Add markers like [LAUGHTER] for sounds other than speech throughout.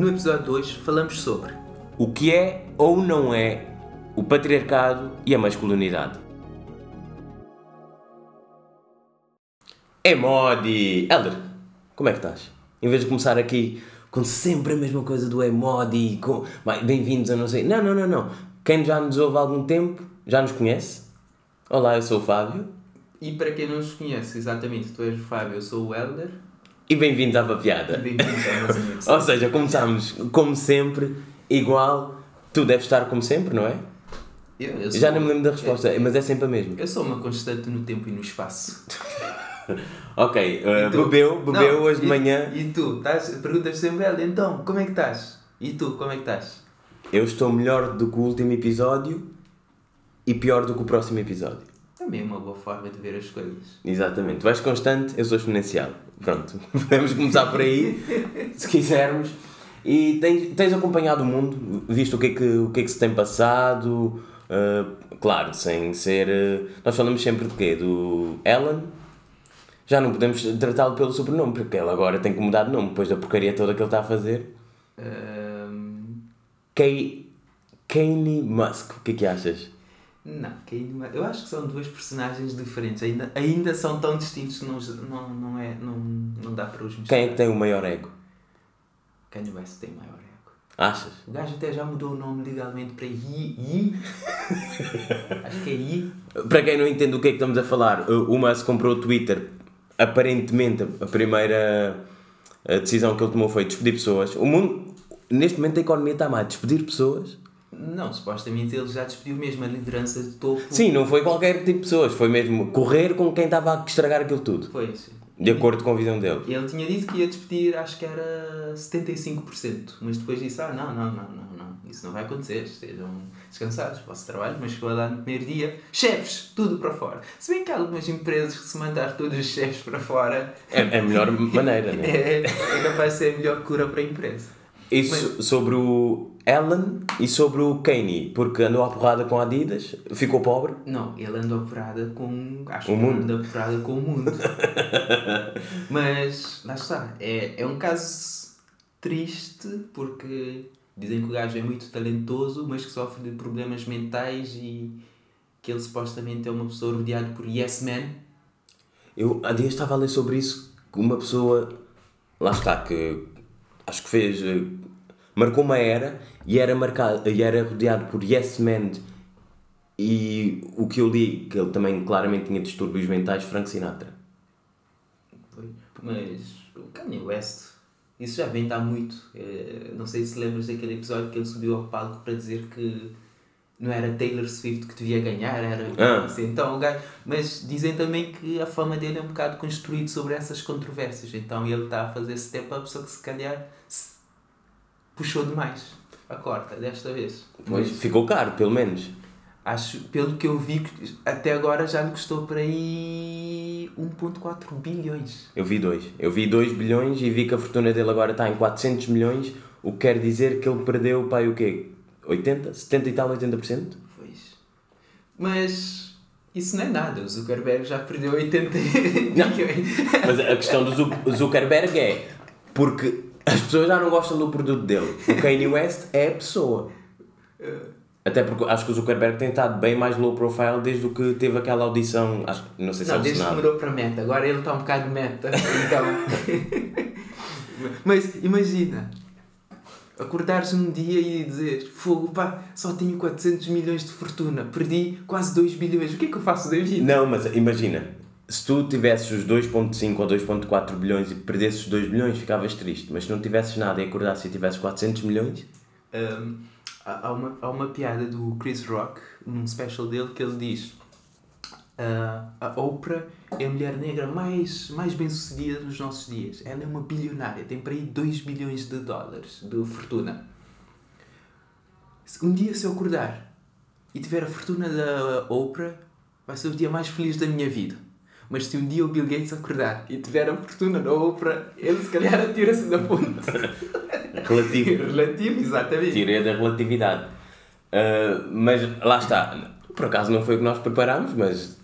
No episódio 2 falamos sobre O que é ou não é o patriarcado e a masculinidade. É Modi! Helder, como é que estás? Em vez de começar aqui com sempre a mesma coisa do Emodi, com "Bem, bem-vindos a não sei. Não, não, não, não. Quem já nos ouve há algum tempo já nos conhece. Olá, eu sou o Fábio E para quem não nos conhece, exatamente, tu és o Fábio, eu sou o Helder. E bem-vindos à Papiada. Bem-vindos amigos. [LAUGHS] Ou seja, começámos como sempre, igual. Tu deves estar como sempre, não é? Eu, eu Já não me lembro da resposta, eu- mas é sempre a mesma. Eu sou uma constante no tempo e no espaço. [LAUGHS] Ok, uh, E tu? bebeu, bebeu Não, hoje de e- manhã. E tu? Estás, perguntas sempre, Helder, então, como é que estás? E tu, como é que estás? Eu estou melhor do que o último episódio e pior do que o próximo episódio. Também é uma boa forma de ver as coisas. Exatamente. Tu és constante, eu sou exponencial. Pronto, [LAUGHS] podemos começar por aí, se quisermos. E tens, tens acompanhado o mundo, visto o que é que, o que, é que se tem passado. uh, claro, sem ser. uh, nós falamos sempre de quê? Do Alan. Já não podemos tratá-lo pelo sobrenome, porque ele agora tem que mudar de nome, depois da porcaria toda que ele está a fazer. Ahm, Kay, Kanye Musk, o que é que achas? Não, Kanye Ma- eu acho que são duas personagens diferentes. Ainda, ainda são tão distintos que não, não, não, é, não, não dá para os misturar. Quem é que tem o maior ego? Kanye West tem maior ego. Achas? O gajo até já mudou o nome legalmente para Yi. Yi? [LAUGHS] Acho que é Yi. Para quem não entende o que é que estamos a falar, o Musk comprou o Twitter. Aparentemente, a primeira decisão que ele tomou foi despedir pessoas. O mundo, neste momento, a economia está má. Despedir pessoas? Não, supostamente ele já despediu mesmo a liderança de topo. Sim, não foi qualquer tipo de pessoas. Foi mesmo correr com quem estava a estragar aquilo tudo. Foi. De acordo com a visão dele. Ele tinha dito que ia despedir, acho que era 75%, mas depois disse: Ah, não, não, não, não, não, isso não vai acontecer, estejam descansados, vosso trabalho, mas chegou a dar no primeiro dia, chefes, tudo para fora. Se bem que há algumas empresas que se mandar todos os chefes para fora É, é a melhor maneira, [LAUGHS] né? é, é capaz de ser a melhor cura para a empresa. Isso sobre o Alan e sobre o Kanye, porque andou à porrada com a Adidas, ficou pobre. Não, ele andou porrada com. Acho O que mundo. anda porrada com o mundo. [LAUGHS] Mas, lá está. É, é um caso triste porque dizem que o gajo é muito talentoso, mas que sofre de problemas mentais e que ele supostamente é uma pessoa rodeada por yes men. Eu há dias estava a ler sobre isso, que uma pessoa, lá está, que acho que fez, eh, marcou uma era e era, marcado, e era rodeado por yes men e o que eu li, que ele também claramente tinha distúrbios mentais, Frank Sinatra. Mas o Kanye West, isso já vem de há muito. É, não sei se lembras daquele episódio que ele subiu ao palco para dizer que não era Taylor Swift que devia ganhar, era Ah. assim, então o gajo. Mas dizem também que a fama dele é um bocado construída sobre essas controvérsias. Então ele está a fazer step up, só que se calhar se puxou demais a corda desta vez. Pois, Mas ficou caro, pelo menos. acho, pelo que eu vi, até agora já lhe custou por aí 1.4 bilhões. Eu vi dois. Eu vi 2 bilhões e vi que a fortuna dele agora está em 400 milhões, o que quer dizer que ele perdeu, pai, o quê? 80? 70 e tal, 80%? Pois. Mas isso não é nada. O Zuckerberg já perdeu 80 [LAUGHS] Não. [LAUGHS] Mas a questão do Zu- Zuckerberg é porque as pessoas já não gostam do produto dele. O Kanye West é a pessoa. Até porque acho que o Zuckerberg tem estado bem mais low profile desde o que teve aquela audição. Acho, não sei se é Não, o desde que mudou para meta. Agora ele está um bocado meta. Então. [LAUGHS] Mas imagina. Acordares um dia e dizer Fogo, pá, só tenho 400 milhões de fortuna, perdi quase 2 bilhões, o que é que eu faço da vida? Não, mas imagina, se tu tivesses os 2.5 ou 2.4 bilhões e perdesses os 2 bilhões, ficavas triste. Mas se não tivesses nada e acordasses e tivesses 400 milhões, Um, há, há uma, há uma piada do Chris Rock, num special dele, que ele diz: ah, A Oprah é a mulher negra mais, mais bem sucedida dos nossos dias. Ela é uma bilionária, tem para aí 2 bilhões de dólares de fortuna. Um dia, se eu acordar e tiver a fortuna da Oprah, vai ser o dia mais feliz da minha vida. Mas se um dia o Bill Gates acordar e tiver a fortuna da Oprah, ele se calhar [LAUGHS] atira-se da ponte. [LAUGHS] relativo. Relativo, exatamente. Teoria da relatividade. Ah, mas lá está. Por acaso não foi o que nós preparámos, mas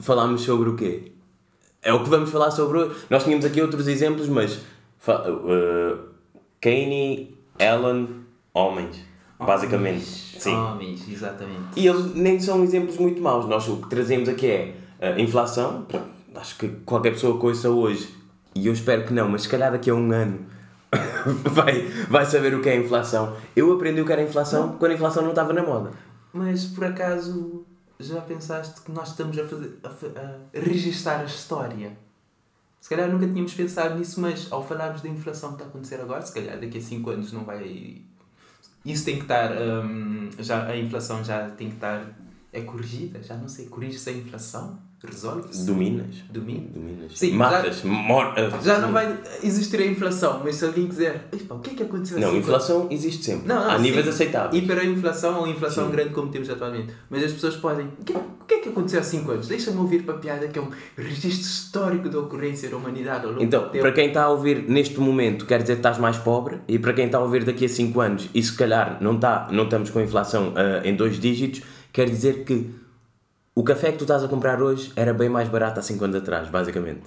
falámos sobre o quê? É o que vamos falar sobre hoje. Nós tínhamos aqui outros exemplos, mas ah, Kanye, Ellen, homens. Basicamente. Homens, Sim. Homens, exatamente. E eles nem são exemplos muito maus. Nós o que trazemos aqui é a inflação. Acho que qualquer pessoa ouça hoje, e eu espero que não, mas se calhar daqui a um ano [LAUGHS] vai, vai saber o que é a inflação. Eu aprendi o que era a inflação quando a inflação não estava na moda. Mas por acaso já pensaste que nós estamos a, fazer, a, a registar a história? Se calhar nunca tínhamos pensado nisso, mas ao falarmos da inflação que está a acontecer agora, se calhar daqui a 5 anos não vai. Isso tem que estar. hum, já, a inflação já tem que estar. É corrigida? Já não sei. Corrige-se a inflação? Resolve-se? Dominas. Domina? Dominas. Sim, Matas. Mor Já não vai existir a inflação, mas se alguém quiser. "Epá, O que é que aconteceu Não, assim? inflação existe sempre. Não, não, níveis sim. aceitáveis. Hiperinflação ou inflação Sim. grande como temos atualmente. Mas as pessoas podem. O que, o que é que aconteceu há 5 anos? Deixa-me ouvir para a piada que é um registro histórico da ocorrência da humanidade ao longo Então, do tempo. para quem está a ouvir neste momento, quer dizer que estás mais pobre, e para quem está a ouvir daqui a 5 anos e se calhar não, está, não estamos com inflação ah, em dois dígitos, quer dizer que o café que tu estás a comprar hoje era bem mais barato há 5 anos atrás, basicamente.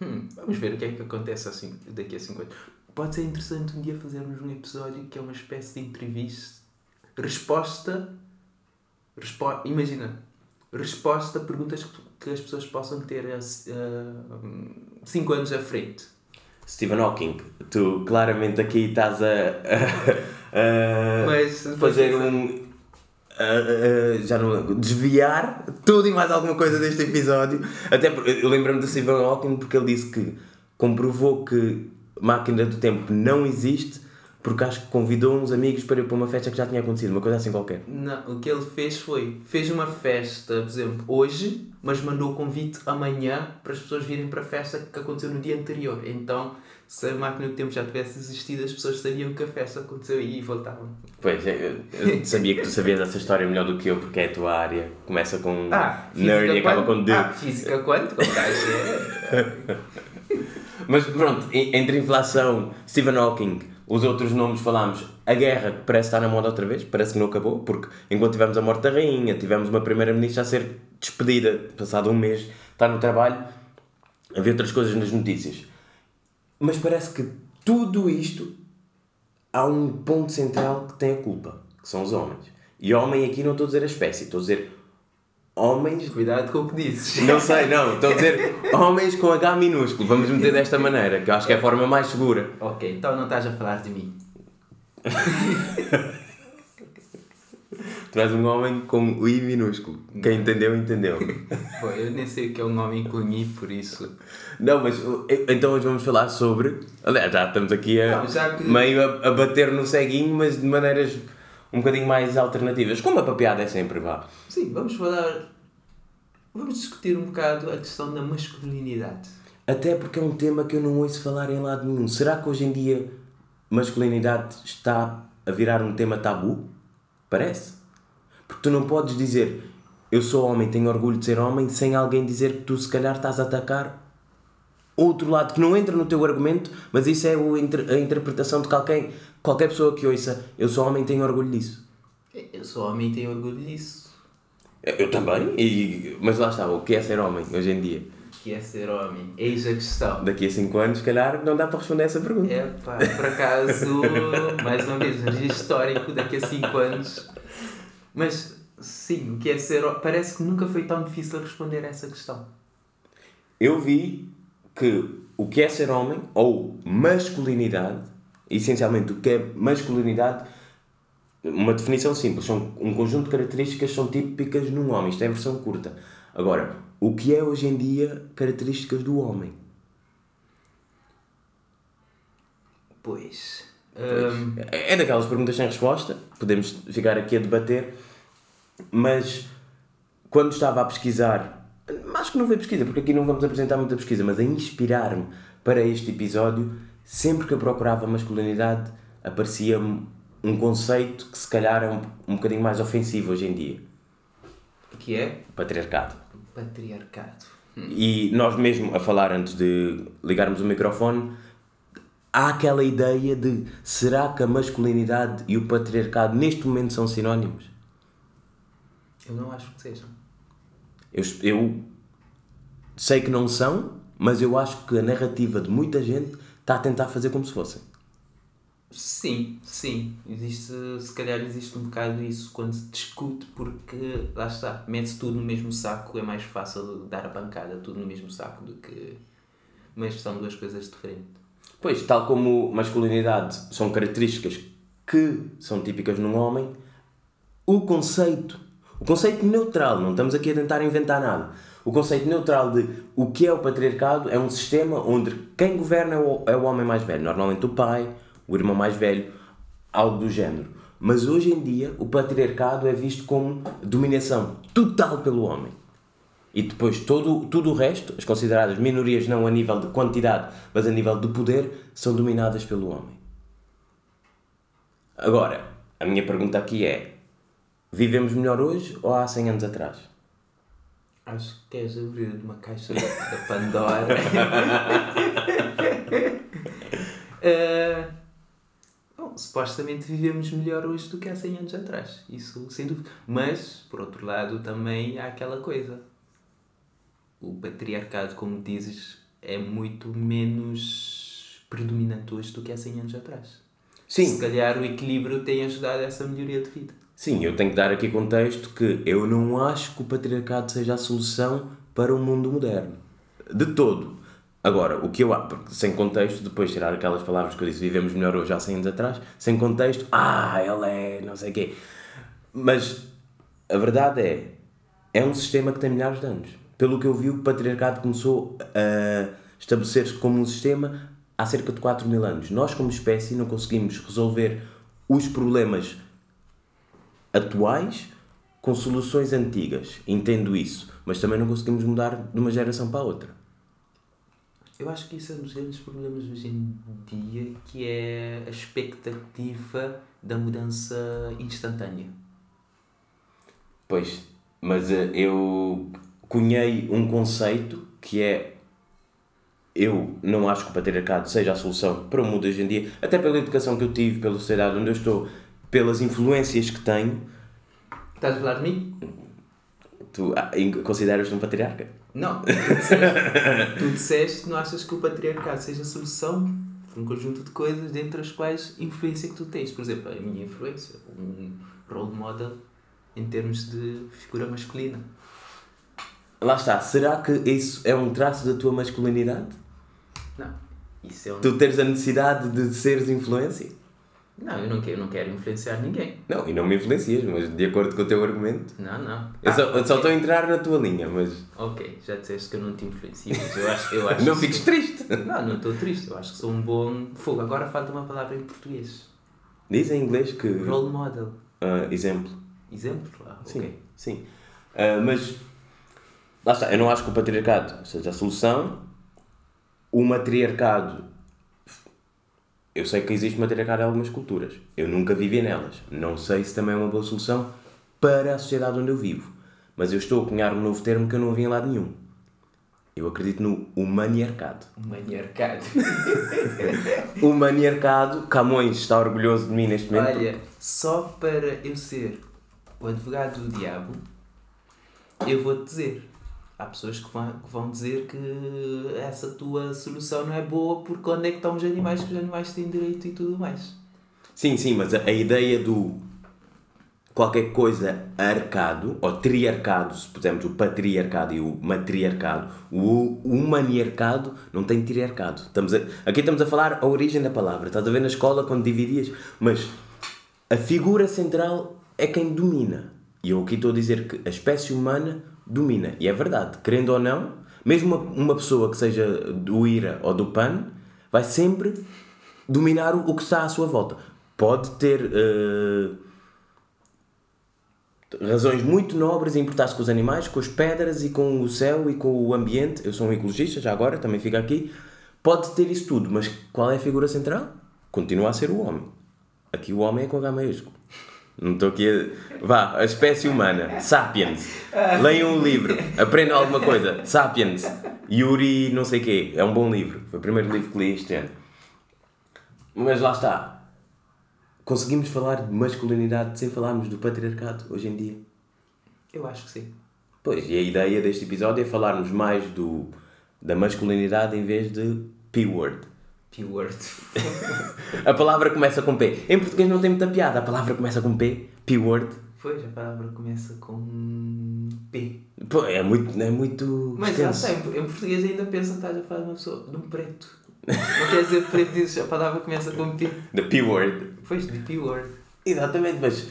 Hum, vamos ver o que é que acontece assim, daqui a 5 anos. Pode ser interessante um dia fazermos um episódio que é uma espécie de entrevista. Resposta. Respo imagina. Resposta a perguntas que, que as pessoas possam ter 5 anos à frente. Stephen Hawking, tu claramente aqui estás a, a- a fazer um. A- já não desviar tudo e mais alguma coisa deste episódio. Até porque eu lembro-me do Stephen Hawking porque ele disse que comprovou que máquina do tempo não existe porque acho que convidou uns amigos para ir para uma festa que já tinha acontecido, uma coisa assim qualquer. Não, o que ele fez foi, fez uma festa, por exemplo, hoje, mas mandou o convite amanhã para as pessoas virem para a festa que aconteceu no dia anterior. Então, se a máquina do tempo já tivesse existido, as pessoas sabiam que a festa aconteceu e voltavam. Pois, eu, eu sabia que tu sabias essa história melhor do que eu porque é a tua área. Começa com Ah, nerd e acaba com D. Ah, física quântica, o gajo é... Mas pronto, entre inflação, Stephen Hawking, os outros nomes falámos, a guerra parece estar na moda outra vez, parece que não acabou, porque enquanto tivemos a morte da rainha, tivemos uma primeira-ministra a ser despedida, passado um mês, está no trabalho, havia outras coisas nas notícias. Mas parece que tudo isto há um ponto central que tem a culpa, que são os homens. E homem aqui não estou a dizer a espécie, estou a dizer homens Cuidado com o que dizes. [LAUGHS] não sei, não. Estou a dizer homens com H minúsculo. Vamos meter desta maneira, que eu acho que é a forma mais segura. Ok, então não estás a falar de mim. Tu és um homem com I minúsculo. Quem entendeu, entendeu. Pô, eu nem sei o que é um homem com I, por isso... Não, mas então hoje vamos falar sobre. Aliás, já estamos aqui a, Não, que- meio a, a bater no ceguinho, mas de maneiras um bocadinho mais alternativas. Como a papiada é sempre, vá. Sim, vamos falar... Vamos discutir um bocado a questão da masculinidade. Até porque é um tema que eu não ouço falar em lado nenhum. Será que hoje em dia masculinidade está a virar um tema tabu? Parece. Porque tu não podes dizer eu sou homem, tenho orgulho de ser homem, sem alguém dizer que tu se calhar estás a atacar outro lado que não entra no teu argumento, mas isso é o a interpretação de qualquer, qualquer pessoa que ouça eu sou homem, tenho orgulho disso. Eu sou homem e tenho orgulho disso. Eu também, e, mas lá está, o que é ser homem hoje em dia? Que é ser homem. Eis a questão. Daqui a 5 anos, se calhar, não dá para responder essa pergunta. É pá, por acaso, [LAUGHS] mais uma vez, registro histórico daqui a 5 anos. Mas sim, o que é ser homem? Parece que nunca foi tão difícil responder a essa questão. Eu vi que o que é ser homem, ou masculinidade, essencialmente o que é masculinidade, uma definição simples, são um conjunto de características são típicas num homem, isto é a versão curta. Agora, o que é hoje em dia características do homem? Pois. hum, É daquelas perguntas sem resposta, podemos ficar aqui a debater, mas quando estava a pesquisar, acho que não foi pesquisa, porque aqui não vamos apresentar muita pesquisa, mas a inspirar-me para este episódio, sempre que eu procurava masculinidade, aparecia-me um conceito que se calhar é um, um bocadinho mais ofensivo hoje em dia: que é patriarcado. patriarcado. E nós mesmo a falar antes de ligarmos o microfone, há aquela ideia de será que a masculinidade e o patriarcado neste momento são sinónimos? Eu não acho que sejam. Eu, eu sei que não são, mas eu acho que a narrativa de muita gente está a tentar fazer como se fossem. Sim, sim. Existe, se calhar existe um bocado isso quando se discute, porque lá está, mete-se tudo no mesmo saco, é mais fácil dar a pancada tudo no mesmo saco do que. Mas são duas coisas diferentes. Pois, tal como masculinidade são características que são típicas num homem, o conceito, o conceito neutral, não estamos aqui a tentar inventar nada. O conceito neutral de o que é o patriarcado é um sistema onde quem governa é o, é o homem mais velho, normalmente o pai, o irmão mais velho, algo do género. Mas hoje em dia o patriarcado é visto como dominação total pelo homem. E depois todo, tudo o resto, as consideradas minorias não a nível de quantidade, mas a nível de poder, são dominadas pelo homem. Agora, a minha pergunta aqui é: vivemos melhor hoje ou há 100 anos atrás? Acho que queres abrir uma caixa da Pandora. uh, [LAUGHS] bom, supostamente vivemos melhor hoje do que há 100 anos atrás. Isso sem dúvida. Mas, por outro lado, também há aquela coisa. O patriarcado, como dizes, é muito menos predominante hoje do que há 100 anos atrás. Sim. Se calhar o equilíbrio tem ajudado a essa melhoria de vida. Sim, eu tenho que dar aqui contexto que eu não acho que o patriarcado seja a solução para o mundo moderno. De todo. Agora, o que eu acho, sem contexto, depois tirar aquelas palavras que eu disse, vivemos melhor hoje há 100 anos atrás, sem contexto, ah, ele é não sei o quê. Mas a verdade é, é um sistema que tem milhares de anos. Pelo que eu vi, o patriarcado começou a estabelecer-se como um sistema há cerca de 4 mil anos. Nós, como espécie, não conseguimos resolver os problemas atuais com soluções antigas. Entendo isso. Mas também não conseguimos mudar de uma geração para a outra. Eu acho que isso é um dos grandes problemas hoje em dia, que é a expectativa da mudança instantânea. Pois, mas uh, eu cunhei um conceito que é eu não acho que o patriarcado seja a solução para o mundo hoje em dia, até pela educação que eu tive, pela sociedade onde eu estou, pelas influências que tenho. Estás a falar de mim? Tu ah, consideras-te um patriarca? Não. Tu disseste, tu disseste que não achas que o patriarcado seja a solução para um conjunto de coisas, dentre as quais influência que tu tens. Por exemplo, a minha influência, um role model em termos de figura masculina. Lá está. Será que isso é um traço da tua masculinidade? Não. Isso é um... Tu teres a necessidade de seres influência? Não, eu não quero, não quero influenciar ninguém. Não, e não me influencias, mas de acordo com o teu argumento. Não, não. Eu, Ah, só, eu só estou a entrar na tua linha, mas. Ok, já disseste que eu não te influencio, mas eu acho, eu [LAUGHS] acho não que fiques sou- triste! [LAUGHS] Não, não estou triste. Eu acho que sou um bom. Fogo, agora falta uma palavra em português. Diz em inglês que. Role model. ah, exemplo. Exemplo? Ah, Sim, ok. sim. Ah, mas. Lá está, eu não acho que o patriarcado seja a solução. O matriarcado. Eu sei que existe matriarcado em algumas culturas. Eu nunca vivi nelas. Não sei se também é uma boa solução para a sociedade onde eu vivo. Mas eu estou a cunhar um novo termo que eu não havia em lado nenhum. Eu acredito no humaniarcado. Um maniarcado. O [LAUGHS] maniarcado, Camões está orgulhoso de mim neste momento. Olha, só para eu ser o advogado do diabo, eu vou-te dizer. Há pessoas que vão, que vão dizer que essa tua solução não é boa porque onde é que estão os animais que os animais têm direito e tudo mais. Sim, sim, mas a, a ideia do qualquer coisa arcado, ou triarcado, se pusermos o patriarcado e o matriarcado, o humaniarcado não tem triarcado. Estamos a- aqui estamos a falar a origem da palavra. Estás a ver na escola quando dividias, mas a figura central é quem domina. E eu aqui estou a dizer que a espécie humana domina. E é verdade, querendo ou não, mesmo uma, uma pessoa que seja do IRA ou do PAN, vai sempre dominar o, o que está à sua volta. Pode ter eh, razões muito nobres em importar-se com os animais, com as pedras e com o céu e com o ambiente. Eu sou um ecologista, já agora, também fica aqui. Pode ter isso tudo, mas qual é a figura central? Continua a ser o homem. Aqui o homem é com H maiúsculo. Não estou aqui a... Vá, a espécie humana. Sapiens. Leiam um livro. Aprendam alguma coisa. Sapiens. Yuri não sei quê. É um bom livro. Foi o primeiro livro que li este ano. Mas lá está. Conseguimos falar de masculinidade sem falarmos do patriarcado hoje em dia. Eu acho que sim. Pois, e a ideia deste episódio é falarmos mais do, da masculinidade em vez de P-word. P-word. [LAUGHS] A palavra começa com P. Em português não tem muita piada. A palavra começa com P. P-word. Pois, a palavra começa com P. Pô, é muito. É muito Mas já sei, em português ainda pensa que estás a falar de uma pessoa, de um preto. Não quer dizer preto, dizes a palavra começa com P. The P-word. Pois, de P-word. Exatamente, mas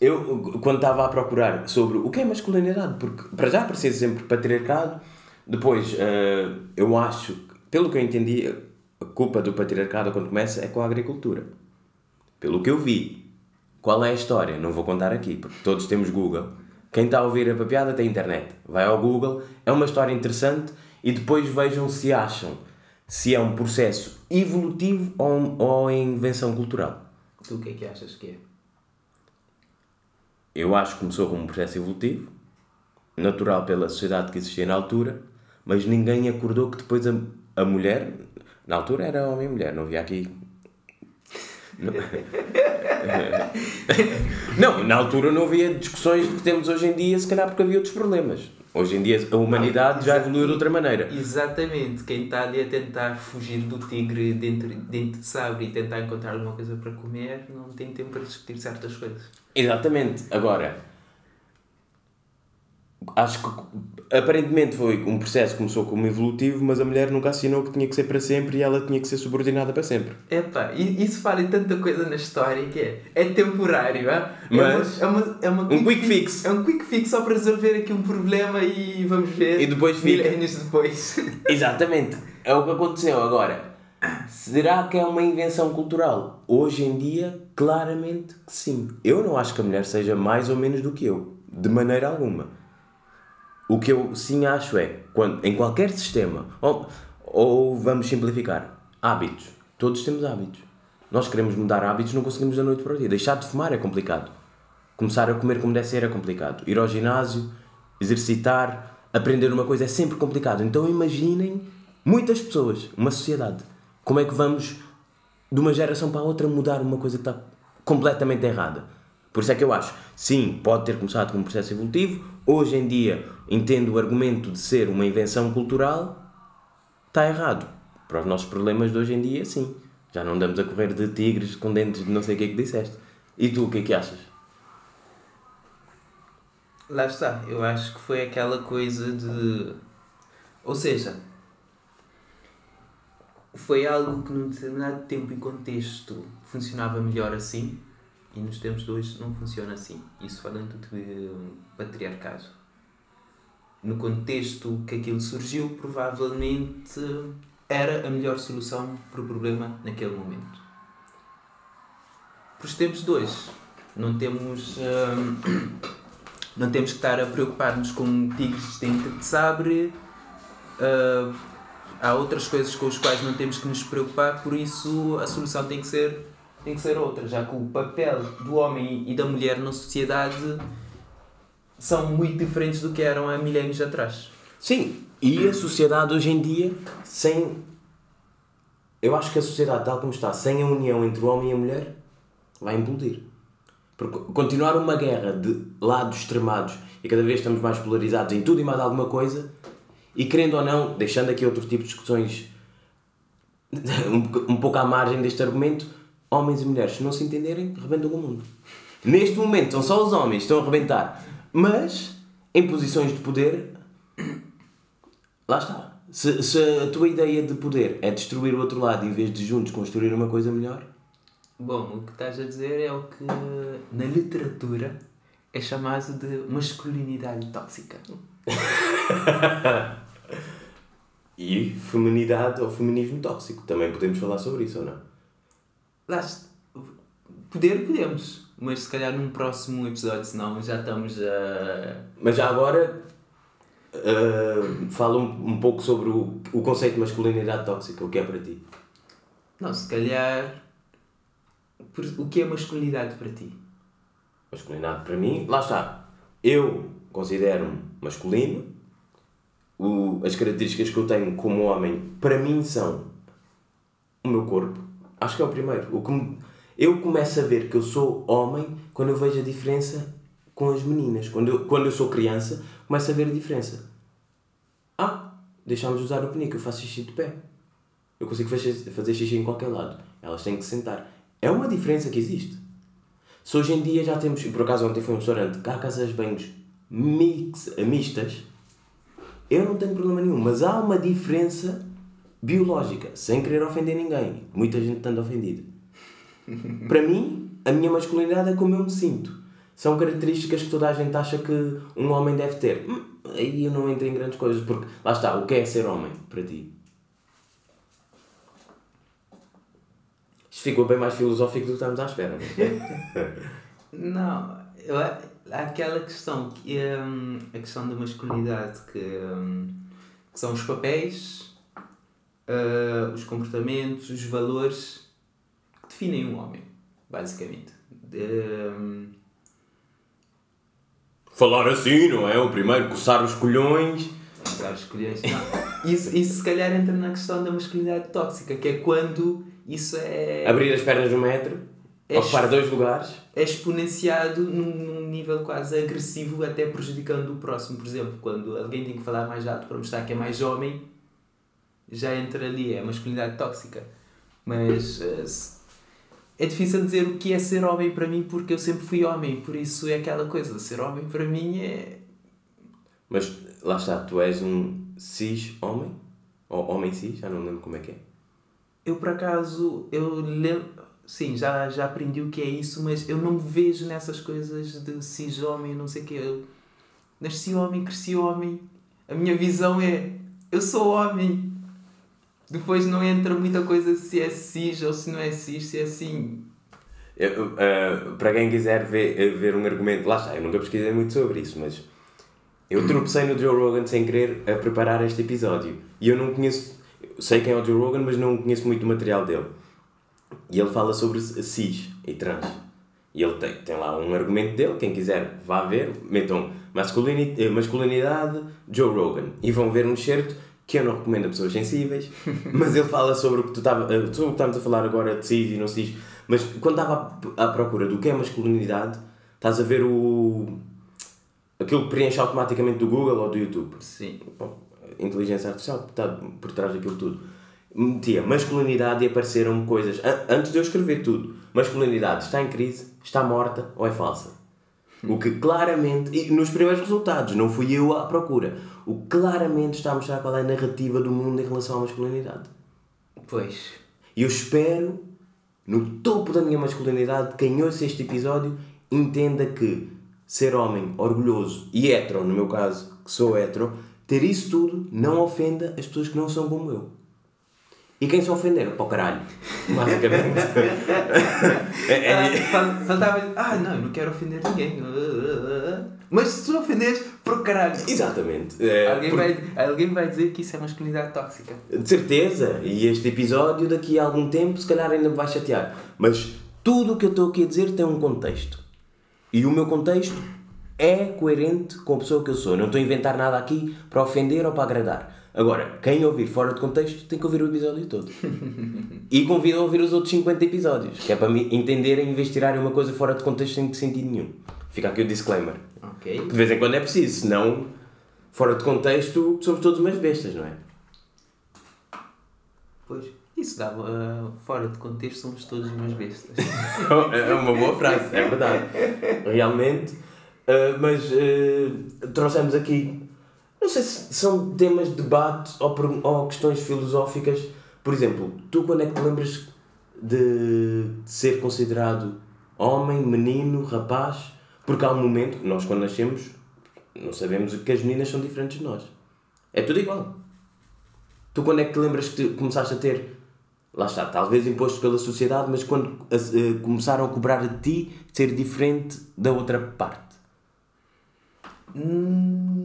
eu, quando estava a procurar sobre o que é masculinidade, porque para já aparecia sempre patriarcado, depois eh, eu acho, pelo que eu entendi, a culpa do patriarcado quando começa é com a agricultura. Pelo que eu vi, qual é a história? Não vou contar aqui, porque todos temos Google. Quem está a ouvir a papiada tem internet. Vai ao Google, é uma história interessante e depois vejam se acham se é um processo evolutivo ou, ou é invenção cultural. Tu o que é que achas que é? Eu acho que começou como um processo evolutivo, natural pela sociedade que existia na altura, mas ninguém acordou que depois a, a mulher, na altura era homem e mulher, não havia aqui. Não, [LAUGHS] não, na altura não havia discussões que temos hoje em dia, se calhar porque havia outros problemas. Hoje em dia a humanidade já evoluiu de outra maneira. Exatamente, quem está ali a tentar fugir do tigre dentro, dentro de sabre e tentar encontrar alguma coisa para comer, não tem tempo para discutir certas coisas. Exatamente. Agora, acho que aparentemente foi um processo que começou como evolutivo, mas a mulher nunca assinou que tinha que ser para sempre e ela tinha que ser subordinada para sempre. Epá, e isso fala em tanta coisa na história que é, é temporário, é? Mas- é uma, é uma, é uma Um quick fix. É um quick fix só para resolver aqui um problema e vamos ver E depois fica. milénios depois. [LAUGHS] Exatamente. É o que aconteceu agora. Será que é uma invenção cultural? Hoje em dia, claramente que sim. Eu não acho que a mulher seja mais ou menos do que eu. De maneira alguma. O que eu sim acho é, quando, em qualquer sistema, ou, ou vamos simplificar, hábitos. Todos temos hábitos. Nós queremos mudar hábitos, não conseguimos da noite para o dia. Deixar de fumar é complicado. Começar a comer como deve ser é complicado. Ir ao ginásio, exercitar, aprender uma coisa é sempre complicado. Então imaginem muitas pessoas, uma sociedade. Como é que vamos, de uma geração para a outra, mudar uma coisa que está completamente errada? Por isso é que eu acho, sim, pode ter começado como um processo evolutivo. Hoje em dia, entendo o argumento de ser uma invenção cultural. Está errado. Para os nossos problemas de hoje em dia, sim. Já não andamos a correr de tigres com dentes de não sei o que é que disseste. E tu, o que é que achas? Lá está, eu acho que foi aquela coisa de. Ou seja, foi algo que num determinado tempo e contexto funcionava melhor assim e nos tempos de hoje não funciona assim. Isso falando de patriarcado. No contexto que aquilo surgiu, provavelmente era a melhor solução para o problema naquele momento. Para os tempos de hoje, não temos. hum, [COUGHS] não temos que estar a preocupar-nos com tigres de dente de sabre. ah, há outras coisas com as quais não temos que nos preocupar, por isso a solução tem que ser, tem que ser outra, já que o papel do homem e da mulher na sociedade são muito diferentes do que eram há milénios atrás. Sim, e a sociedade hoje em dia, sem. Eu acho que a sociedade, tal como está, sem a união entre o homem e a mulher, vai implodir. Porque continuar uma guerra de lados extremados e cada vez estamos mais polarizados em tudo e mais alguma coisa, e querendo ou não, deixando aqui outro tipo de discussões [LAUGHS] um, um pouco à margem deste argumento, homens e mulheres, se não se entenderem, rebentam o mundo. Neste momento são só os homens que estão a rebentar, mas em posições de poder Lá está. Se, se a tua ideia de poder é destruir o outro lado em vez de juntos construir uma coisa melhor, Bom, o que estás a dizer é o que na literatura é chamado de masculinidade tóxica. [LAUGHS] e feminidade ou feminismo tóxico, também podemos falar sobre isso ou não? Lá. Poder podemos, mas se calhar num próximo episódio, senão já estamos a. Mas já agora ah, fala um, um pouco sobre o, o conceito de masculinidade tóxica, o que é para ti. Não, se calhar. por- O que é masculinidade para ti? Masculinidade para mim, lá está. Eu considero-me masculino. O, as características que eu tenho como homem, para mim, são o meu corpo. Acho que é o primeiro. O que me- eu começo a ver que eu sou homem quando eu vejo a diferença com as meninas. Quando eu, quando eu sou criança, começo a ver a diferença. Ah, deixámos de usar o penico, eu faço xixi de pé. Eu consigo fazer, xixi em qualquer lado. Elas têm que sentar. É uma diferença que existe. Se hoje em dia já temos, por acaso ontem foi um restaurante há casas de banhos mix, mistas, eu não tenho problema nenhum, mas há uma diferença biológica, sem querer ofender ninguém. Muita gente estando ofendida. Para mim, a minha masculinidade é como eu me sinto. São características que toda a gente acha que um homem deve ter. Hum, aí eu não entro em grandes coisas, porque lá está, o que é ser homem para ti? Isto ficou bem mais filosófico do que estamos à espera, não é? [LAUGHS] Eu, há aquela questão, que, hum, a questão da masculinidade, que, hum, que são os papéis, uh, os comportamentos, os valores que definem um homem, basicamente. Hum, Falar assim, não é? O primeiro coçar os colhões. coçar os colhões. Isso, isso se calhar entra na questão da masculinidade tóxica, que é quando isso é. Abrir as pernas no metro, é ocupar dois lugares. É exponenciado num, num, nível quase agressivo, até prejudicando o próximo. Por exemplo, quando alguém tem que falar mais alto para mostrar que é mais homem, já entra ali, é a masculinidade tóxica. Mas uh, é difícil dizer o que é ser homem para mim porque eu sempre fui homem, por isso é aquela coisa. Ser homem para mim é. Mas lá está, tu és um cis homem? Ou homem cis? Já não lembro como é que é. Eu por acaso, eu lembro. Sim, já, já aprendi o que é isso, mas eu não me vejo nessas coisas de cis homem, não sei o que. Eu nasci homem, cresci homem. A minha visão é: eu sou homem. Depois não entra muita coisa se é cis ou se não é cis, se é assim. Eu, uh, para quem quiser ver, ver um argumento, lá está, eu nunca pesquisei muito sobre isso, mas eu tropecei no Joe Rogan sem querer a preparar este episódio. E eu não conheço, sei quem é o Joe Rogan, mas não conheço muito o material dele. E ele fala sobre cis e trans. E ele tem, tem lá um argumento dele, quem quiser vá ver, metam masculinidade, masculinidade Joe Rogan e vão ver um certo que eu não recomendo a pessoas sensíveis, [LAUGHS] mas ele fala sobre o que tu estava, sobre o que estamos a falar agora de cis e não cis, mas quando estava à procura do que é masculinidade, estás a ver o aquilo que preenche automaticamente do Google ou do YouTube. Sim. Bom, inteligência artificial está por trás daquilo tudo. Metia masculinidade e apareceram coisas antes de eu escrever tudo. Masculinidade está em crise, está morta ou é falsa. O que claramente, e nos primeiros resultados, não fui eu à procura, o que claramente está a mostrar qual é a narrativa do mundo em relação à masculinidade. Pois. E eu espero, no topo da minha masculinidade, quem ouça este episódio entenda que ser homem, orgulhoso e hetero, no meu caso, que sou hetero, ter isso tudo não ofenda as pessoas que não são como eu. E quem se ofender, para o caralho. Basicamente. [LAUGHS] é, é... Faltava. Ah, não, eu não quero ofender ninguém. Mas se tu ofenderes, para o caralho. Exatamente. É, alguém, por... vai, alguém vai dizer que isso é masculinidade tóxica. De certeza. E este episódio, daqui a algum tempo, se calhar ainda me vai chatear. Mas tudo o que eu estou aqui a dizer tem um contexto. E o meu contexto é coerente com a pessoa que eu sou. Não estou a inventar nada aqui para ofender ou para agradar. Agora, quem ouvir fora de contexto tem que ouvir o episódio todo. [LAUGHS] e convido a ouvir os outros 50 episódios, que é para me entenderem e investirem uma coisa fora de contexto sem sentido nenhum. Fica aqui o disclaimer. Ok. De vez em quando é preciso, senão, fora de contexto, somos todos umas bestas, não é? Pois. Isso dava uh, fora de contexto, somos todos umas bestas. [LAUGHS] é uma boa frase, é verdade. Realmente. Uh, mas uh, trouxemos aqui não sei se são temas de debate ou, ou questões filosóficas. Por exemplo, tu quando é que te lembras de, ser considerado homem, menino, rapaz? Porque há um momento, nós quando nascemos, não sabemos que as meninas são diferentes de nós. É tudo igual. Tu quando é que te lembras que te começaste a ter, lá está, talvez imposto pela sociedade, mas quando uh, começaram a cobrar de ti ser diferente da outra parte? Hum,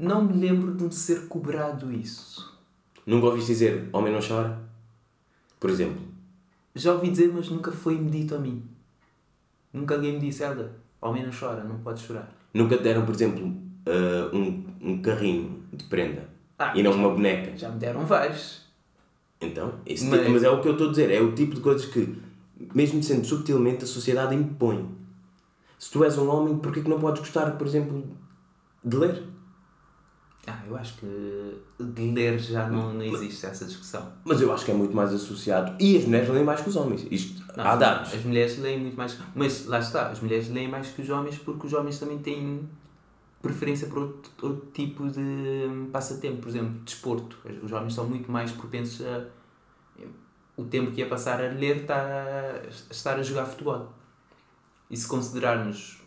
não me lembro de me ser cobrado isso. Nunca ouviste dizer homem não chora? Por exemplo. Já ouvi dizer, mas nunca foi-me dito a mim. Nunca alguém me disse, Helder, homem não chora, não pode chorar. Nunca te deram, por exemplo, uh, um, um carrinho de prenda ah, e não uma boneca? Já me deram vários. Então, mas... Tipo, mas é o que eu estou a dizer, é o tipo de coisas que, mesmo sendo subtilmente, a sociedade impõe. Se tu és um homem, porquê que não podes gostar, por exemplo, de ler? Ah, eu acho que de ler já não, não existe essa discussão. Mas eu acho que é muito mais associado. E as mulheres leem mais que os homens. Isto Não, há dados. As mulheres leem muito mais. Mas lá está, as mulheres leem mais que os homens porque os homens também têm preferência por outro, outro tipo de passatempo. Por exemplo, desporto. Os homens são muito mais propensos a. O tempo que ia passar a ler está a estar a jogar futebol. E se considerarmos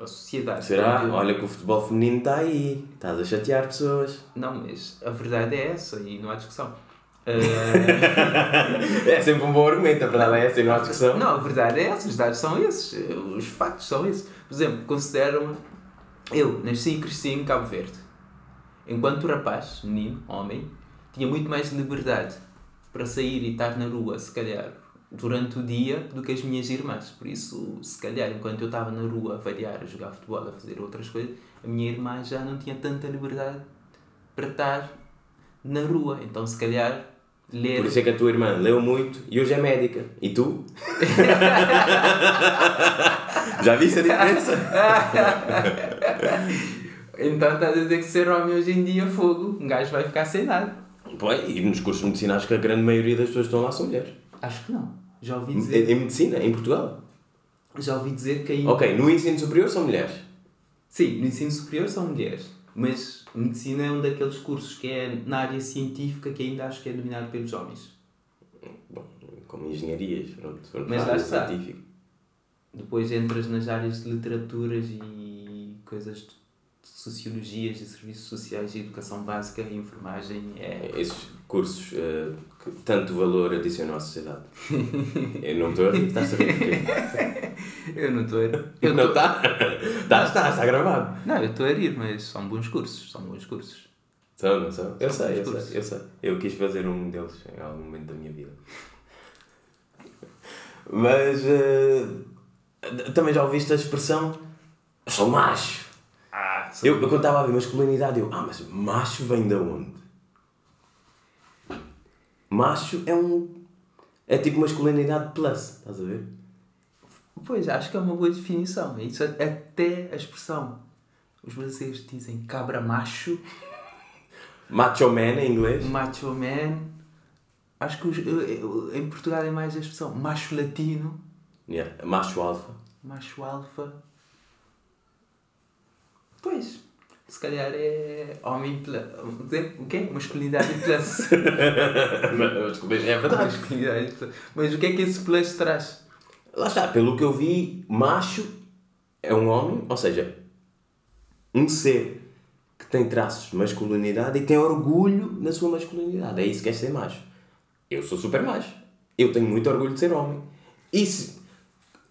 a sociedade. Será? Olha que o futebol feminino está aí. Estás a chatear pessoas. Não, mas a verdade é essa e não há discussão. É sempre um bom argumento, a verdade é essa e não há discussão. Não, a verdade é essa, os dados são esses, os factos são esses. Por exemplo, consideram eu nasci e cresci em Cabo Verde. Enquanto rapaz, menino, homem, tinha muito mais liberdade para sair e estar na rua, se calhar, durante o dia do que as minhas irmãs. Por isso, se calhar, enquanto eu estava na rua a variar, a jogar futebol, a fazer outras coisas, a minha irmã já não tinha tanta liberdade para estar na rua. Então, se calhar, ler. Por isso é que a tua irmã leu muito e hoje é médica. E tu? [LAUGHS] Já viste a diferença? [LAUGHS] Então estás a dizer que ser homem hoje em dia fogo, um gajo vai ficar sem nada. Pois, e nos cursos de medicina acho que a grande maioria das pessoas estão lá são mulheres. Acho que não. Já ouvi dizer, em medicina, em Portugal. já ouvi dizer que ainda. Ok, no ensino superior são mulheres. Sim, no ensino superior são mulheres, mas medicina é um daqueles cursos que é na área científica que ainda acho que é dominado pelos homens. Bom, como engenharias, pronto, Mas lá está. científica. Depois entras nas áreas de literaturas e coisas de sociologias e serviços sociais e educação básica e enfermagem. É... Esses cursos eh, que tanto valor adicionam à sociedade. [LAUGHS] Eu não estou a rir, estás a rir porquê? [LAUGHS] Eu não estou a rir. [LAUGHS] Eu não está? Está, está, está gravado. Não, eu estou a rir, mas são bons cursos. São bons cursos. São, não são? Eu São sei, eu cursos. sei, eu sei. Eu quis fazer um deles em algum momento da minha vida. Mas eh, também já ouviste a expressão eu sou macho. Eu, eu quando estava a ver masculinidade, eu, ah, mas macho vem de onde? Macho é um. É tipo masculinidade plus, estás a ver? Pois, acho que é uma boa definição. Isso até a expressão. Os brasileiros dizem cabra macho, Macho man em inglês. macho man. Acho que os, eu- eu- em Portugal é mais a expressão macho latino, Yeah, Macho alfa. macho alfa. Pois, se calhar é homem. O quê? Masculinidade plus. [LAUGHS] é verdade. [LAUGHS] Masculinidade plus. Mas o que é que esse plus traz? Lá está, pelo que eu vi, macho é um homem, ou seja, um ser que tem traços de masculinidade e tem orgulho na sua masculinidade. É isso que é ser macho. Eu sou super macho. Eu tenho muito orgulho de ser homem. E se,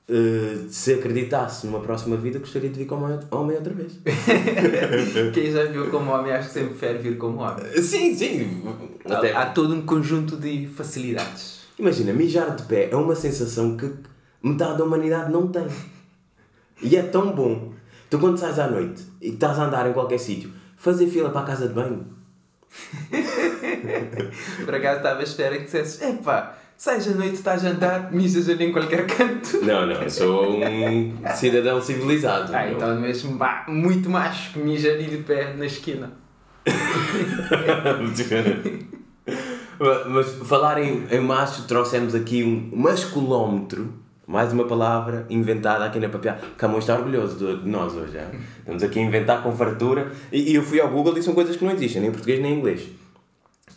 eh, se acreditasse numa próxima vida, gostaria de vir como homem outra vez. [LAUGHS] Quem já viu como homem, acho que sempre prefere vir como homem. sim, sim. Até, Há todo um conjunto de facilidades. Imagina, mijar de pé é uma sensação que metade da humanidade não tem. E é tão bom. Tu quando sais à noite e estás a andar em qualquer sítio, fazer fila para a casa de banho. [LAUGHS] Por acaso estava à espera que dissesses: epá, sais à noite, estás a andar, mijas ali em qualquer canto. Não, não, eu sou um cidadão civilizado. Ah, Eu- então mesmo ma- muito macho que mija ali de pé na esquina. [LAUGHS] Mas- Mas falar em, em macho, trouxemos aqui um masculómetro, mais uma palavra inventada aqui na papel. Camões está orgulhoso de, nós hoje. hein? Estamos aqui a inventar com fartura. E, e eu fui ao Google e são coisas que não existem, nem em português nem em inglês.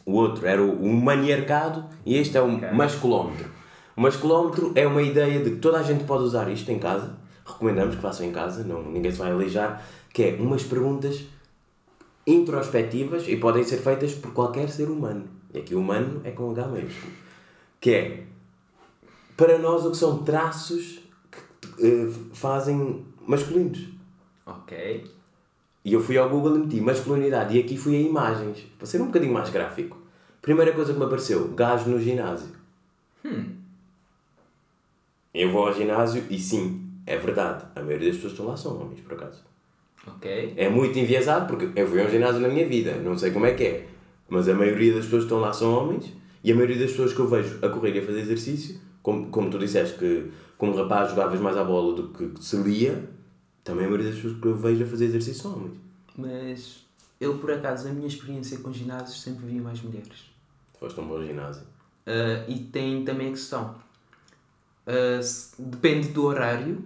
O outro era o, o maniarcado e este é o Ok. masculómetro. O masculómetro é uma ideia de que toda a gente pode usar isto em casa. Recomendamos que façam em casa, não, ninguém se vai aleijar. Que é umas perguntas introspectivas e podem ser feitas por qualquer ser humano. E aqui humano é com H mesmo. Que é, para nós, o que são traços que eh, fazem masculinos. Ok. E eu fui ao Google e meti masculinidade e aqui fui a imagens, para ser um bocadinho mais gráfico. Primeira coisa que me apareceu, gajo no ginásio. Eu vou ao ginásio e sim, é verdade, a maioria das pessoas que estão lá são homens, por acaso. Ok. É muito enviesado porque eu fui a um ginásio na minha vida, não sei como é que é, mas a maioria das pessoas que estão lá são homens e a maioria das pessoas que eu vejo a correr e a fazer exercício, como, como tu disseste que como rapaz jogavas mais à bola do que se lia, também a maioria das pessoas que eu vejo a fazer exercício são homens. Mas Eu, por acaso, a minha experiência com ginásios sempre vi mais mulheres. Foste um bom ginásio. Uh, e tem também a questão. Uh, se- depende do horário.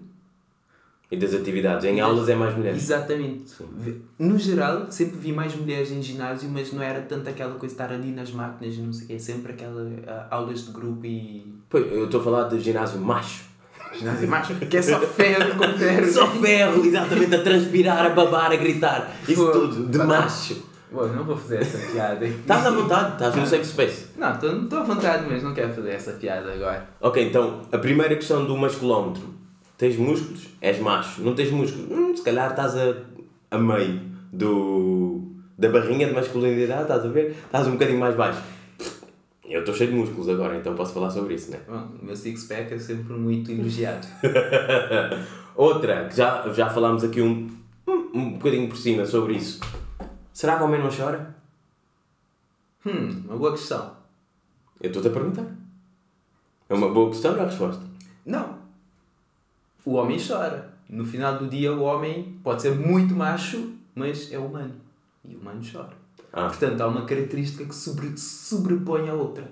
E das atividades. Em aulas é mais mulheres. Exatamente. Ve- No geral, sempre vi mais mulheres em ginásio, mas não era tanto aquela coisa de estar ali nas máquinas não sei o quê. Sempre aquela ah, aulas de grupo e. Pois, eu estou a falar de ginásio macho. Ginásio macho, que é só ferro com ferro. Só ferro, exatamente, a transpirar, a babar, a gritar. Isso Pô, tudo, de pá. macho. Bom, não vou fazer essa piada. Estás à vontade, estás no safe space. Não, estou à vontade, mas não quero fazer essa piada agora. Ok, então, a primeira questão do masculómetro. Tens músculos? És macho. Não tens músculos? Hum, se calhar estás a, a meio do, da barrinha de masculinidade, estás a ver? Estás um bocadinho mais baixo. Eu estou cheio de músculos agora, então posso falar sobre isso, né? Bom, o meu six-pack é sempre muito elogiado. [LAUGHS] Outra, que já, já falámos aqui um, um, um bocadinho por cima sobre isso. Será que o homem não chora? Hum, uma boa questão. Eu estou-te a perguntar. É uma boa questão, não é a resposta? Não. O homem chora. No final do dia, o homem pode ser muito macho, mas é humano. E o humano chora. Ah. Portanto, há uma característica que sobre, sobrepõe a outra.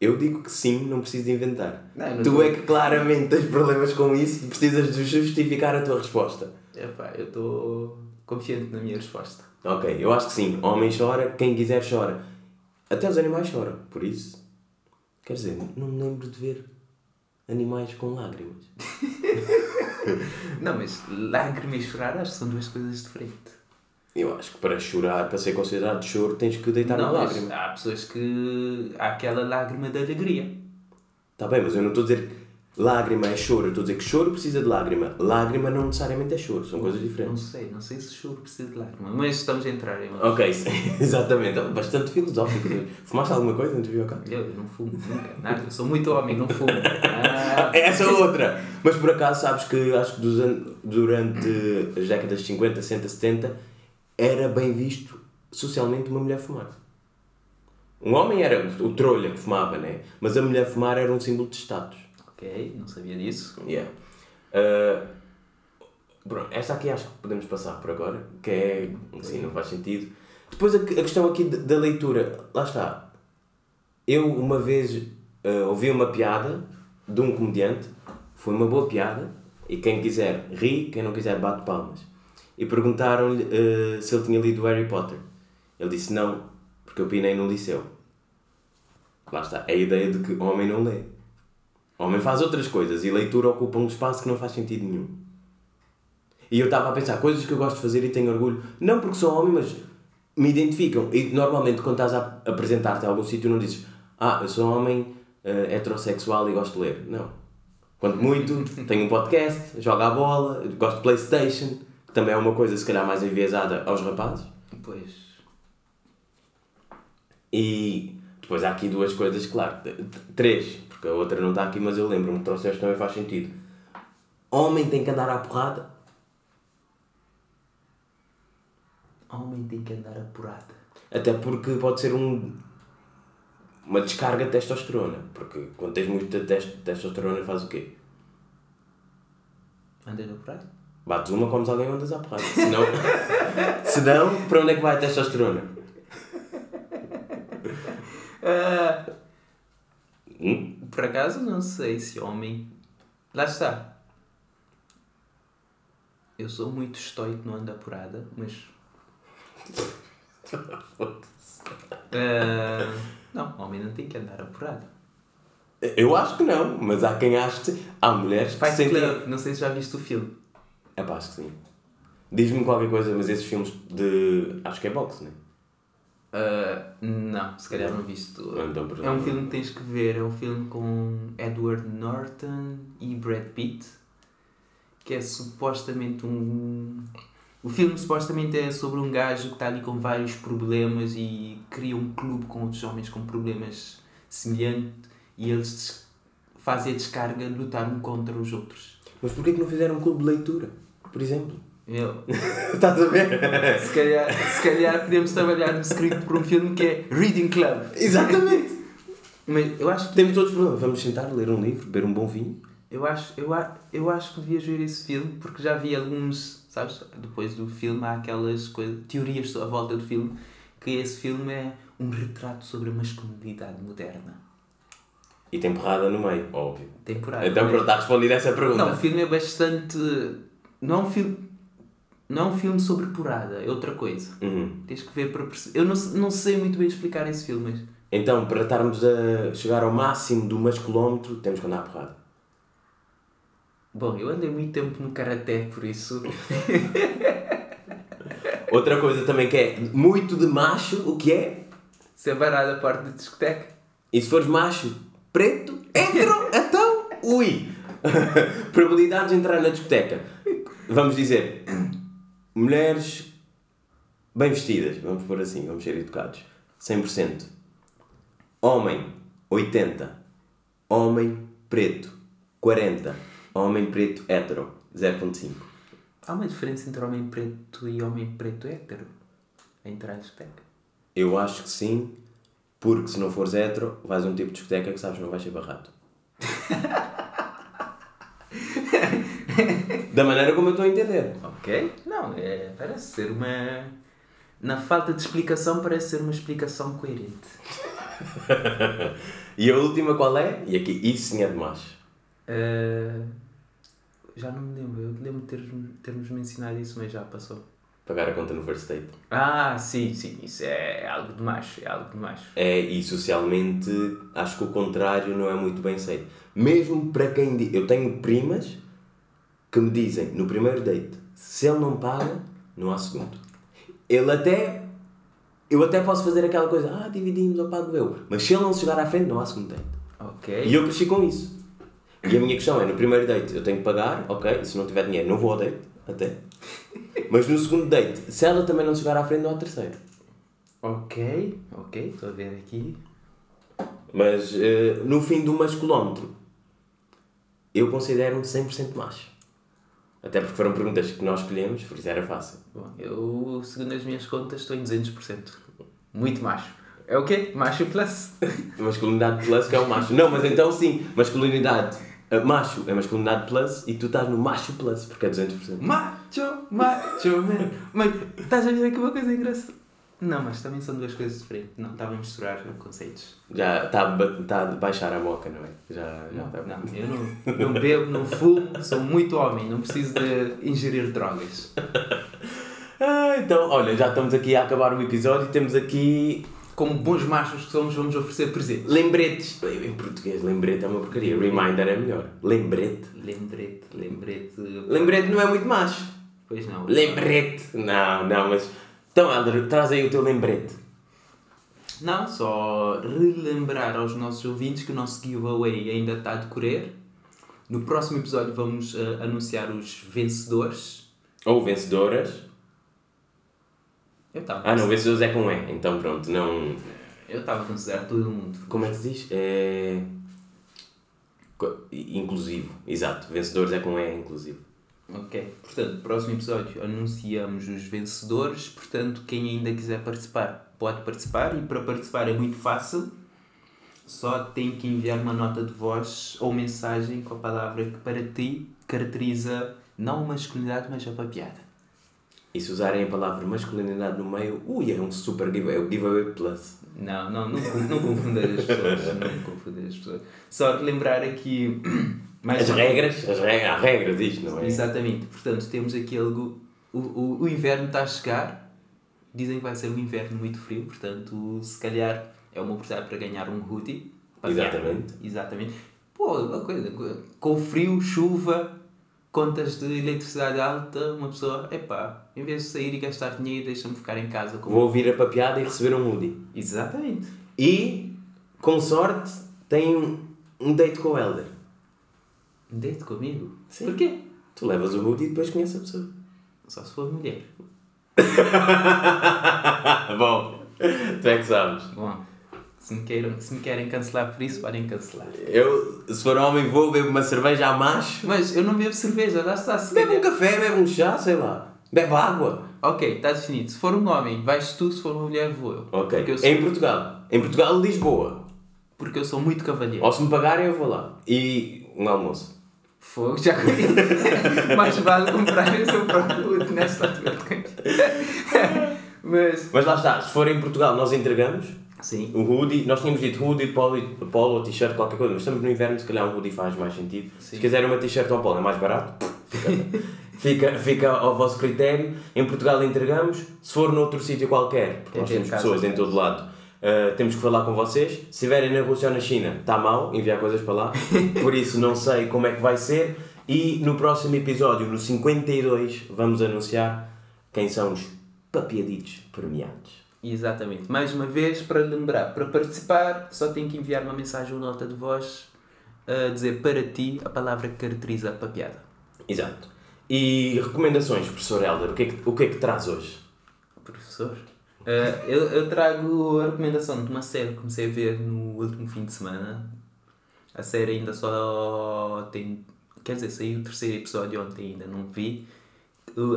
Eu digo que sim, não preciso de inventar. Não, não tu tô- é que claramente tens problemas com isso e precisas de justificar a tua resposta. Epá, eu estou confiante na minha resposta. Ok, eu acho que sim. Homem chora, quem quiser chora. Até os animais choram, por isso. Quer dizer, não me lembro de ver animais com lágrimas. [LAUGHS] Não, mas lágrimas e chorar acho que são duas coisas diferentes. Eu acho que para chorar, para ser considerado choro, tens que deitar não, uma lágrima. há pessoas que. há aquela lágrima de alegria. Está Tá bem, mas eu não estou a dizer que lágrima é choro. Eu estou a dizer que choro precisa de lágrima. Lágrima não necessariamente é choro, são coisas Não diferentes. sei, não sei se choro precisa de lágrima, mas estamos a entrar em. Ok, [LAUGHS] exatamente. É Bastante filosófico. Fumaste alguma coisa antes de vir ao cá? Eu, eu não fumo, nunca, nada. Eu sou muito homem, não fumo. Ah, [LAUGHS] Essa é outra! Mas por acaso sabes que acho que durante as décadas de 50, 60, 70 era bem visto socialmente uma mulher fumar. Um homem era o trolha que fumava, né? Mas a mulher fumar era um símbolo de status. ok, não sabia disso. Yeah. Uh, pronto, esta aqui acho que podemos passar por agora, que é. Sim, não faz sentido. Depois a, a questão aqui da- da leitura, lá está. Eu uma vez uh, ouvi uma piada de um comediante, foi uma boa piada, e quem quiser ri, quem não quiser bate palmas. E perguntaram-lhe uh, se ele tinha lido Harry Potter. Ele disse não, porque eu pinei no liceu. Lá está, é a ideia de que homem não lê. Homem faz outras coisas e leitura ocupa um espaço que não faz sentido nenhum. E eu estava a pensar, coisas que eu gosto de fazer e tenho orgulho, não porque sou homem, mas me identificam. E normalmente quando estás a apresentar-te a algum sítio não dizes, ah, eu sou homem eh, heterossexual e gosto de ler. Não. Quanto muito, tenho um podcast, jogo à bola, gosto de Playstation, também é uma coisa se calhar mais enviesada aos rapazes. Pois. E depois há aqui duas coisas, claro, três, porque a outra não está aqui, mas eu lembro-me trouxeste também faz sentido. Homem tem que andar à porrada? Homem tem que andar apurada. Até porque pode ser um, uma descarga de testosterona, porque quando tens muita tes- testosterona faz o quê? Andar apurada? Bates uma, comes alguém e andas à porrada. Senão, senão, para onde é que [LAUGHS] vai a testosterona? Ah, Hum? por acaso não sei se homem. Lá está. Eu sou muito estoico no anda apurada, mas. Ah, [LAUGHS] não, homem não tem que andar apurado. Eu acho que não, mas há quem ache há mulheres que Fight sentem... Club, não sei se já viste o filme. É pá, acho que sim. Diz-me qualquer coisa, mas esses filmes de. Acho que é boxe, né? Ah, não, se calhar não viste. Então, É um filme que tens que ver, é um filme com Edward Norton e Brad Pitt, que é supostamente um. O filme supostamente é sobre um gajo que está ali com vários problemas e cria um clube com outros homens com problemas semelhantes e eles fazem a descarga de lutar um contra os outros. Mas porquê que não fizeram um clube de leitura? Por exemplo? Meu, [LAUGHS] Estás a ver? se, calhar, se calhar podemos trabalhar no script por um filme que é Reading Club. Exatamente! Mas eu acho que Temos outros problemas. Vamos sentar, ler um livro, beber um bom vinho. Eu acho, eu, eu acho que devias ver esse filme porque já vi alguns sabes? Depois do filme há aquelas coisas, teorias à volta do filme, que esse filme é um retrato sobre a masculinidade moderna. E tem porrada no meio, óbvio. Temporada. Então pronto, está respondida essa pergunta. Não, o filme é bastante. Não é um filme. Não é um filme sobre porrada, é outra coisa. Uhum. Tens que ver para perceber. Eu não, não sei muito bem explicar esse filme, mas. Então, para estarmos a chegar ao máximo do masculómetro, temos que andar a porrada. Bom, eu andei muito tempo no karaté, por isso. [LAUGHS] Outra coisa também que é muito de macho, o que é? Separada a parte da discoteca. E se fores macho, preto, hétero, então, ui! [LAUGHS] Probabilidades de entrar na discoteca. Vamos dizer, mulheres bem vestidas, vamos pôr assim, vamos ser educados. 100%. Homem, 80. Homem preto, 40. Homem preto hétero, 0.5. Há uma diferença entre homem preto e homem preto hétero? A entrar na discoteca. Eu acho que sim, porque se não fores hétero, vais a um tipo de discoteca que sabes que não vais ser barrado. [LAUGHS] da maneira como eu estou a entender. Ok? Não, é, parece ser uma. Na falta de explicação, parece ser uma explicação coerente. [LAUGHS] E a última qual é? E aqui, isso sim é de macho. Ah, já não me lembro, eu lembro de termos mencionado isso, mas já passou. Pagar a conta no first date. Ah, sim, sim, isso é algo de macho, é algo de macho. É, e socialmente acho que o contrário não é muito bem aceito. Mesmo para quem diz. Eu tenho primas que me dizem no primeiro date: se ele não paga, não há segundo. Ele até. Eu até posso fazer aquela coisa: ah, dividimos, eu pago eu. Mas se ele não chegar à frente, não há segundo date. Ok. E eu cresci com isso. E a minha questão é: no primeiro date eu tenho que pagar, ok, se não tiver dinheiro, não vou ao date, até. Mas no segundo date, se ela também não chegar à frente, não há terceiro. Ok, ok, estou a ver aqui. Mas eh, no fim do masculómetro, eu considero-me 100% macho. Até porque foram perguntas que nós escolhemos, por isso era fácil. Bom, eu, segundo as minhas contas, estou em 200%. Muito macho. É o quê? Macho plus. [LAUGHS] Masculinidade plus que é o macho. Não, mas então sim, masculinidade macho é masculinidade plus e tu estás no macho plus, porque é 200%. Macho, macho, man. Mas estás a ver aqui uma coisa engraçada? Não, mas também são duas coisas diferentes. Não, estava a misturar conceitos. Já está a, está a baixar a boca, não é? Já, já Não, está. não, eu não, não bebo, não fumo, sou muito homem, não preciso de ingerir drogas. [LAUGHS] Ah, então, olha, já estamos aqui a acabar o episódio e temos aqui Como bons machos que somos, vamos oferecer presentes. lembretes. Em português, lembrete é uma porcaria. Reminder é melhor. Lembrete. Lembrete, lembrete. Lembrete não é muito macho. Pois não. Lembrete. Não, não, mas. Então, Helder, traz aí o teu lembrete. Não, só relembrar aos nossos ouvintes que o nosso giveaway ainda está a decorrer. No próximo episódio vamos eh, anunciar os vencedores. Ou vencedoras. Eu estava Ah, não, vencedores é com E. Então, pronto, não. eu estava a considerar todo mundo. Como é que se diz? É. Inclusivo. Exato. Vencedores é com E, inclusivo. Ok, portanto, próximo episódio anunciamos os vencedores. Portanto, quem ainda quiser participar, pode participar. E para participar é muito fácil. Só tem que enviar uma nota de voz ou mensagem com a palavra que para ti caracteriza não a masculinidade, mas a papiada. E se usarem a palavra masculinidade no meio, ui, é um super giveaway. É o giveaway plus. Não, não, não, não confundas as pessoas. Não confundas as pessoas. Só lembrar aqui. [CLEARS THROAT] mais As regras, as regras, há regras disto, não é? Exatamente, portanto temos aqui algo. O, o, o inverno está a chegar, dizem que vai ser um inverno muito frio, portanto, se calhar é uma oportunidade para ganhar um hoodie. Exatamente. ganhar- Exatamente. Pô, uma coisa, com frio, chuva, contas de eletricidade alta, uma pessoa, epá, em vez de sair e gastar dinheiro, deixa-me ficar em casa com. Vou ouvir a papiada e receber um hoodie. Exatamente. E, com sorte, tem um, um date com o Helder. Um date comigo? Sim. Porquê? Tu levas o hoodie e depois conheces a pessoa. Só se for mulher. [LAUGHS] Bom, tu é que sabes. Bom, se me, queiram, se me querem cancelar por isso, podem cancelar. Eu, se for homem, vou beber uma cerveja a macho. Mas eu não bebo cerveja, lá está. Se Bebe um café, bebe um chá, sei lá. Bebe água. Ok, está definido. Se for um homem, vais tu, se for uma mulher, vou eu. Ok. Eu sou, Em Portugal. Em Portugal, Lisboa. porque eu sou muito cavalheiro. Ou se me pagarem, eu vou lá. E um almoço. Fogo, já [LAUGHS] Mais vale comprar o seu próprio nesta altura. [LAUGHS] Mas. Mas lá está, se for em Portugal, nós entregamos. Sim. O hoodie, nós tínhamos dito hoodie, polo, polo t-shirt, qualquer coisa, mas estamos no inverno, se calhar um hoodie faz mais sentido. Sim. Se quiserem uma t-shirt ou um polo é mais barato, [LAUGHS] fica, fica, ao vosso critério. Em Portugal entregamos, se for noutro sítio qualquer, porque nós temos pessoas em todo lado, uh, temos que falar com vocês. Se estiverem na Rússia ou na China, está mal enviar coisas para lá, [LAUGHS] por isso não sei como é que vai ser. E no próximo episódio, no 52, vamos anunciar quem são os papiaditos premiados. Exatamente. Mais uma vez, para lembrar, para participar, só tem que enviar uma mensagem ou nota de voz a dizer para ti a palavra que caracteriza a papiada. Exato. E recomendações, professor Helder, o que é que, o que, é que traz hoje? Professor? Eh, eu, eu trago a recomendação de uma série que comecei a ver no último fim de semana. A série ainda só tem. Quer dizer, saiu o terceiro episódio ontem, ainda não vi.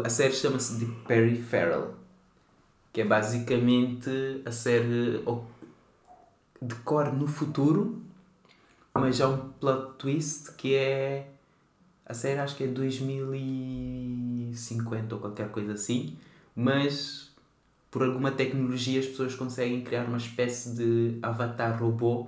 A série chama-se The Farrell, que é basicamente a série decorre no futuro, mas há um plot twist que é. A série acho que é 2050 ou qualquer coisa assim, mas por alguma tecnologia as pessoas conseguem criar uma espécie de avatar robô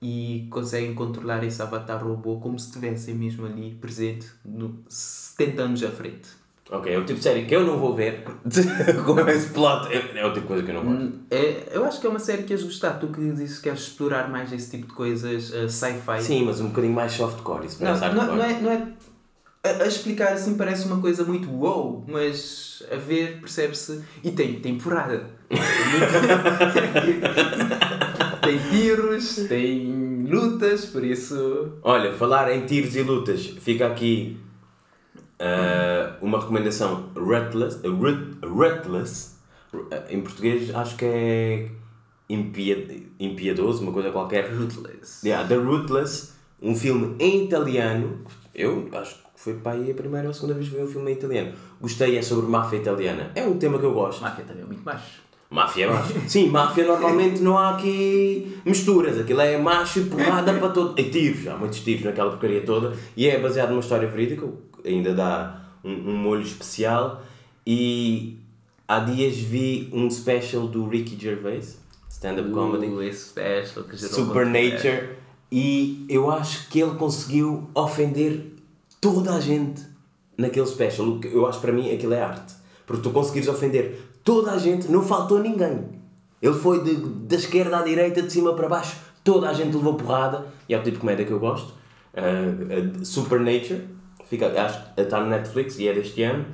e conseguem controlar esse avatar robô como se estivessem mesmo ali presente no 70 anos à frente. Ok, é o tipo de série que eu não vou ver [LAUGHS] com esse plot. É, é o tipo de coisa que eu não gosto. É, eu acho que é uma série que ias gostar. Tu que dizes que queres explorar mais esse tipo de coisas, uh, sci-fi. Sim, mas um bocadinho mais softcore. Isso Não, não, não é, não é a, a explicar assim parece uma coisa muito wow, mas a ver percebe-se. E tem temporada. [LAUGHS] tem tiros, tem lutas, por isso. Olha, falar em tiros e lutas, fica aqui ah, uma recomendação Ruthless, uh, Rut- Ruthless, uh, em português acho que é impiedoso, uma coisa qualquer. Ruthless. Yeah, The Ruthless, um filme em italiano. Eu acho que foi para aí a primeira ou a segunda vez que vi um filme em italiano. Gostei, é sobre máfia italiana. É um tema que eu gosto. Máfia também é muito macho. Máfia é. [LAUGHS] Sim, máfia normalmente não há aqui misturas. Aquilo é macho e porrada para todo. E tiros, há muitos tiros naquela porcaria toda. E é baseado numa história verídica, ainda dá um, um molho especial. E há dias vi um special do Ricky Gervais, stand-up comedy. O esse special que gerou Supernature e eu acho que ele conseguiu ofender toda a gente naquele special. Eu acho que para mim aquilo é arte. Porque tu conseguires ofender toda a gente, não faltou ninguém. Ele foi de, da esquerda à direita, de cima para baixo, toda a gente levou porrada e é o tipo de comédia que eu gosto. Uh, uh, Supernature, fica, acho que está no Netflix e é deste ano.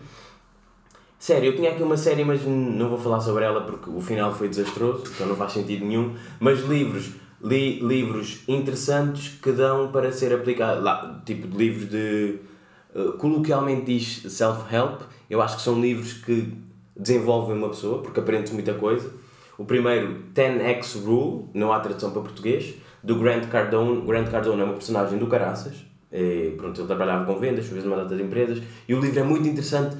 Sério, eu tinha aqui uma série, mas não vou falar sobre ela porque o final foi desastroso, então não faz sentido nenhum. Mas livros, li livros interessantes que dão para ser aplicado, lá, tipo de livros de. uh, coloquialmente diz self-help, eu acho que são livros que desenvolvem uma pessoa, porque aprendes muita coisa. O primeiro, 10x Rule, não há tradução para português, do Grant Cardone. Grant Cardone é uma personagem do Caraças, e, pronto, ele trabalhava com vendas, fez uma data de empresas, e o livro é muito interessante,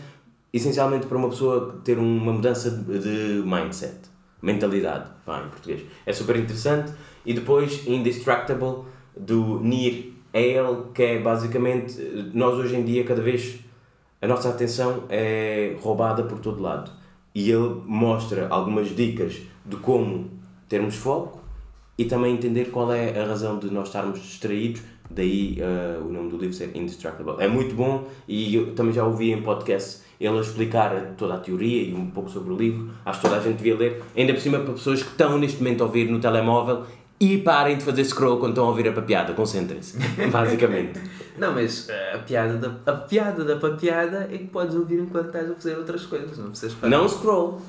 essencialmente para uma pessoa ter uma mudança de de mindset, mentalidade, vá, em português. É super interessante. E depois, Indestructible, do Nir Eyal, que é basicamente, nós hoje em dia, cada vez, a nossa atenção é roubada por todo lado. E ele mostra algumas dicas de como termos foco e também entender qual é a razão de nós estarmos distraídos, daí uh, o nome do livro ser Indestructible. É muito bom e eu também já ouvi em podcast ele explicar toda a teoria e um pouco sobre o livro. Acho que toda a gente devia ler, ainda por cima para pessoas que estão neste momento a ouvir no telemóvel e parem de fazer scroll quando estão a ouvir a papiada, concentrem-se, [LAUGHS] basicamente. Não, mas eh, a piada, da, a piada da papiada é que podes ouvir enquanto estás a fazer outras coisas, não precisas parar. Não scroll.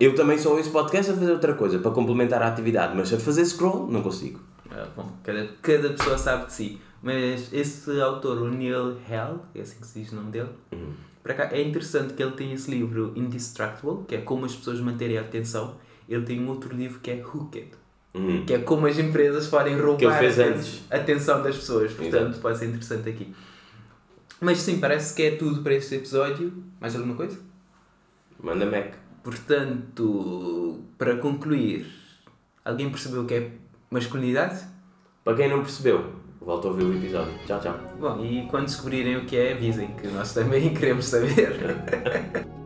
Eu também só ouço podcast a fazer outra coisa, para complementar a atividade, mas a fazer scroll não consigo. Ah, bom, cada, cada pessoa sabe de si. Mas esse autor, o Neil Hell, é assim que se diz o nome dele, para cá, é interessante que ele tem esse livro Indestructible, que é como as pessoas manterem a atenção. Ele tem um outro livro que é Hooked, Uhum. que é como as empresas podem roubar a atenção das pessoas. Portanto, pode ser interessante aqui. Mas sim, parece que é tudo para este episódio. Mais alguma coisa? Manda Mac. Portanto, para concluir, alguém percebeu o que é masculinidade? Para quem não percebeu, volta a ouvir o episódio. Tchau, tchau. Bom, e quando descobrirem o que é, avisem, que nós também [LAUGHS] queremos saber. [LAUGHS]